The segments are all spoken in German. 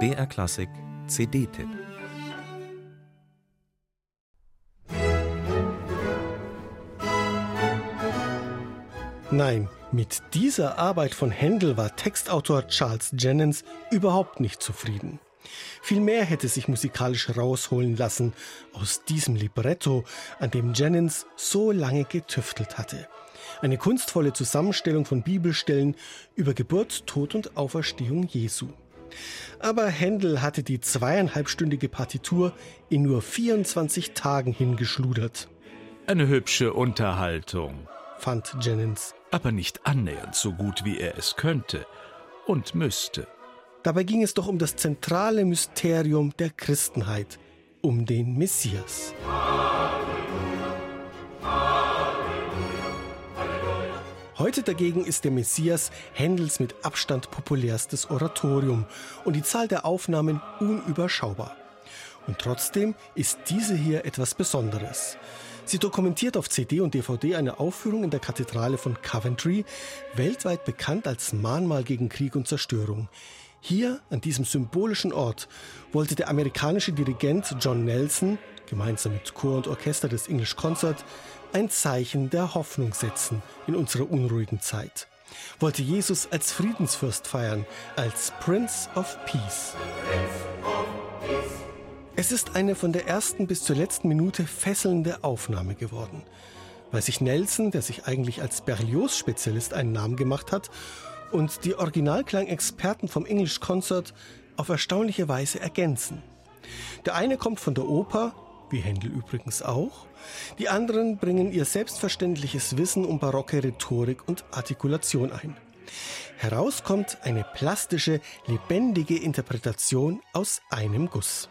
BR Klassik CD-Tipp Nein, mit dieser Arbeit von Händel war Textautor Charles Jennens überhaupt nicht zufrieden. Vielmehr hätte sich musikalisch rausholen lassen aus diesem Libretto, an dem Jennings so lange getüftelt hatte. Eine kunstvolle Zusammenstellung von Bibelstellen über Geburt, Tod und Auferstehung Jesu. Aber Händel hatte die zweieinhalbstündige Partitur in nur 24 Tagen hingeschludert. Eine hübsche Unterhaltung, fand Jennings. Aber nicht annähernd so gut, wie er es könnte und müsste. Dabei ging es doch um das zentrale Mysterium der Christenheit, um den Messias. Heute dagegen ist der Messias Händels mit Abstand populärstes Oratorium und die Zahl der Aufnahmen unüberschaubar. Und trotzdem ist diese hier etwas Besonderes. Sie dokumentiert auf CD und DVD eine Aufführung in der Kathedrale von Coventry, weltweit bekannt als Mahnmal gegen Krieg und Zerstörung. Hier, an diesem symbolischen Ort, wollte der amerikanische Dirigent John Nelson, gemeinsam mit Chor und Orchester des English Concert, ein Zeichen der Hoffnung setzen in unserer unruhigen Zeit. Wollte Jesus als Friedensfürst feiern, als Prince of Peace. Es ist eine von der ersten bis zur letzten Minute fesselnde Aufnahme geworden. Weil sich Nelson, der sich eigentlich als Berlioz-Spezialist einen Namen gemacht hat, und die Originalklangexperten vom English Concert auf erstaunliche Weise ergänzen. Der eine kommt von der Oper, wie Händel übrigens auch, die anderen bringen ihr selbstverständliches Wissen um barocke Rhetorik und Artikulation ein. Heraus kommt eine plastische, lebendige Interpretation aus einem Guss.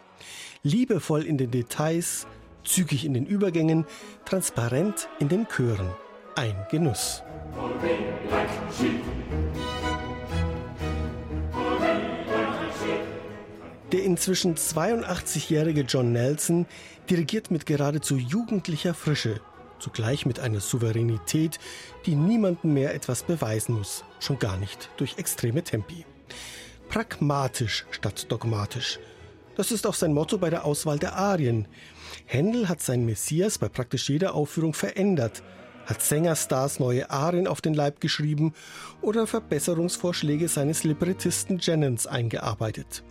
Liebevoll in den Details, zügig in den Übergängen, transparent in den Chören. Ein Genuss. Der inzwischen 82-jährige John Nelson dirigiert mit geradezu jugendlicher Frische, zugleich mit einer Souveränität, die niemandem mehr etwas beweisen muss, schon gar nicht durch extreme Tempi. Pragmatisch statt dogmatisch. Das ist auch sein Motto bei der Auswahl der Arien. Händel hat sein Messias bei praktisch jeder Aufführung verändert, hat Sängerstars neue Arien auf den Leib geschrieben oder Verbesserungsvorschläge seines Librettisten Jennens eingearbeitet.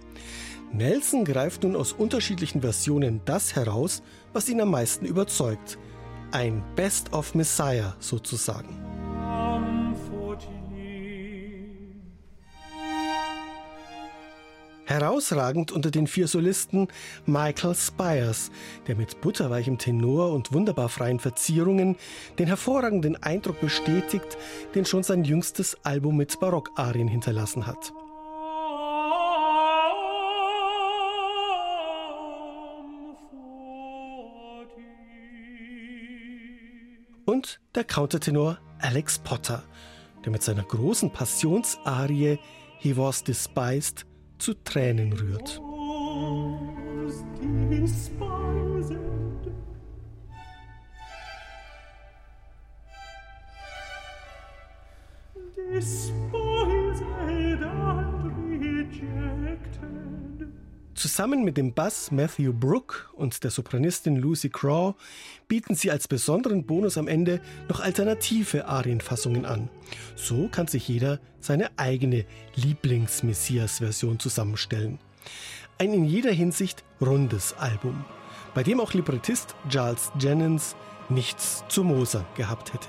Nelson greift nun aus unterschiedlichen Versionen das heraus, was ihn am meisten überzeugt. Ein Best of Messiah sozusagen. Herausragend unter den vier Solisten Michael Spires, der mit butterweichem Tenor und wunderbar freien Verzierungen den hervorragenden Eindruck bestätigt, den schon sein jüngstes Album mit Barockarien hinterlassen hat. Und der Countertenor Alex Potter, der mit seiner großen Passionsarie He Was Despised zu Tränen rührt. Despised and rejected. Zusammen mit dem Bass Matthew Brook und der Sopranistin Lucy Craw bieten sie als besonderen Bonus am Ende noch alternative Arienfassungen an. So kann sich jeder seine eigene Lieblings-Messias-Version zusammenstellen. Ein in jeder Hinsicht rundes Album, bei dem auch Librettist Charles Jennings nichts zu Moser gehabt hätte.